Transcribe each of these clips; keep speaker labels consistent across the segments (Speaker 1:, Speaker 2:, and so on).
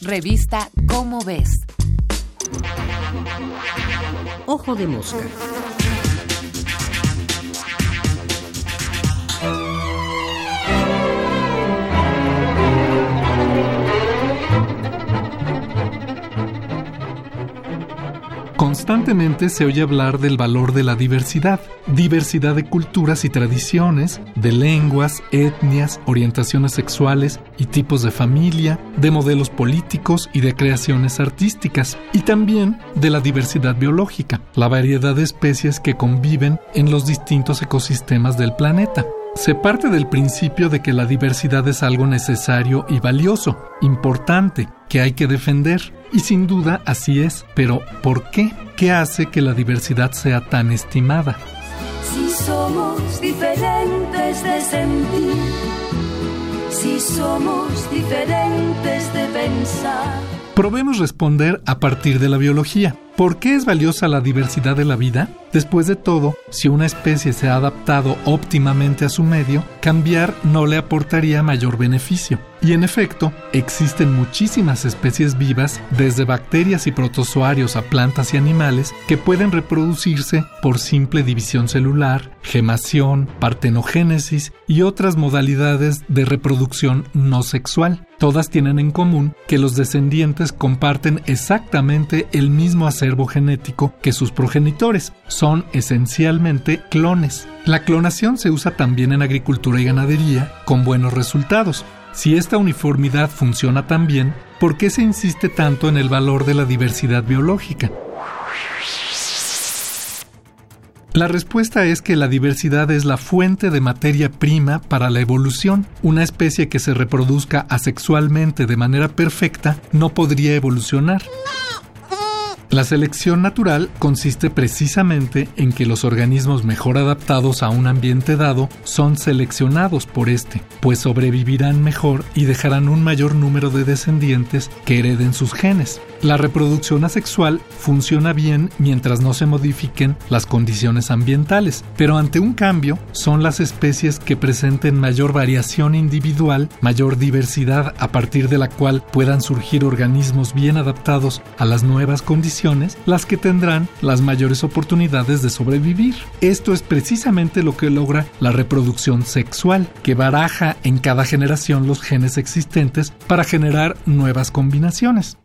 Speaker 1: Revista Cómo ves.
Speaker 2: Ojo de mosca.
Speaker 3: Constantemente se oye hablar del valor de la diversidad, diversidad de culturas y tradiciones, de lenguas, etnias, orientaciones sexuales y tipos de familia, de modelos políticos y de creaciones artísticas, y también de la diversidad biológica, la variedad de especies que conviven en los distintos ecosistemas del planeta. Se parte del principio de que la diversidad es algo necesario y valioso, importante, que hay que defender. Y sin duda así es, pero ¿por qué? ¿Qué hace que la diversidad sea tan estimada?
Speaker 4: Si somos diferentes de sentir, si somos diferentes de pensar.
Speaker 3: Probemos responder a partir de la biología. ¿Por qué es valiosa la diversidad de la vida? Después de todo, si una especie se ha adaptado óptimamente a su medio, cambiar no le aportaría mayor beneficio. Y en efecto, existen muchísimas especies vivas, desde bacterias y protozoarios a plantas y animales, que pueden reproducirse por simple división celular, gemación, partenogénesis y otras modalidades de reproducción no sexual. Todas tienen en común que los descendientes comparten exactamente el mismo genético que sus progenitores. Son esencialmente clones. La clonación se usa también en agricultura y ganadería con buenos resultados. Si esta uniformidad funciona tan bien, ¿por qué se insiste tanto en el valor de la diversidad biológica? La respuesta es que la diversidad es la fuente de materia prima para la evolución. Una especie que se reproduzca asexualmente de manera perfecta no podría evolucionar. La selección natural consiste precisamente en que los organismos mejor adaptados a un ambiente dado son seleccionados por este, pues sobrevivirán mejor y dejarán un mayor número de descendientes que hereden sus genes. La reproducción asexual funciona bien mientras no se modifiquen las condiciones ambientales, pero ante un cambio son las especies que presenten mayor variación individual, mayor diversidad a partir de la cual puedan surgir organismos bien adaptados a las nuevas condiciones, las que tendrán las mayores oportunidades de sobrevivir. Esto es precisamente lo que logra la reproducción sexual, que baraja en cada generación los genes existentes para generar nuevas combinaciones.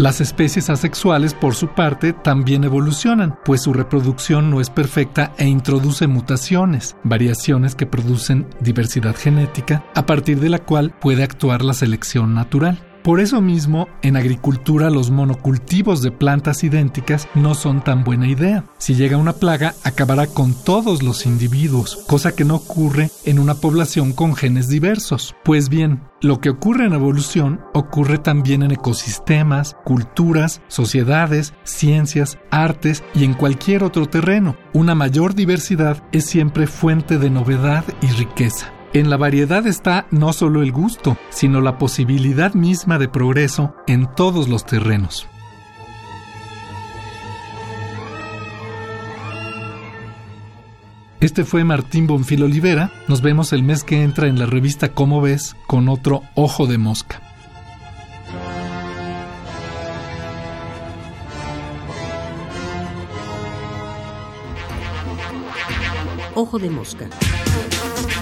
Speaker 3: Las especies asexuales, por su parte, también evolucionan, pues su reproducción no es perfecta e introduce mutaciones, variaciones que producen diversidad genética, a partir de la cual puede actuar la selección natural. Por eso mismo, en agricultura los monocultivos de plantas idénticas no son tan buena idea. Si llega una plaga, acabará con todos los individuos, cosa que no ocurre en una población con genes diversos. Pues bien, lo que ocurre en evolución ocurre también en ecosistemas, culturas, sociedades, ciencias, artes y en cualquier otro terreno. Una mayor diversidad es siempre fuente de novedad y riqueza. En la variedad está no solo el gusto, sino la posibilidad misma de progreso en todos los terrenos. Este fue Martín Bonfil Olivera. Nos vemos el mes que entra en la revista Cómo ves con otro Ojo de Mosca.
Speaker 2: Ojo de mosca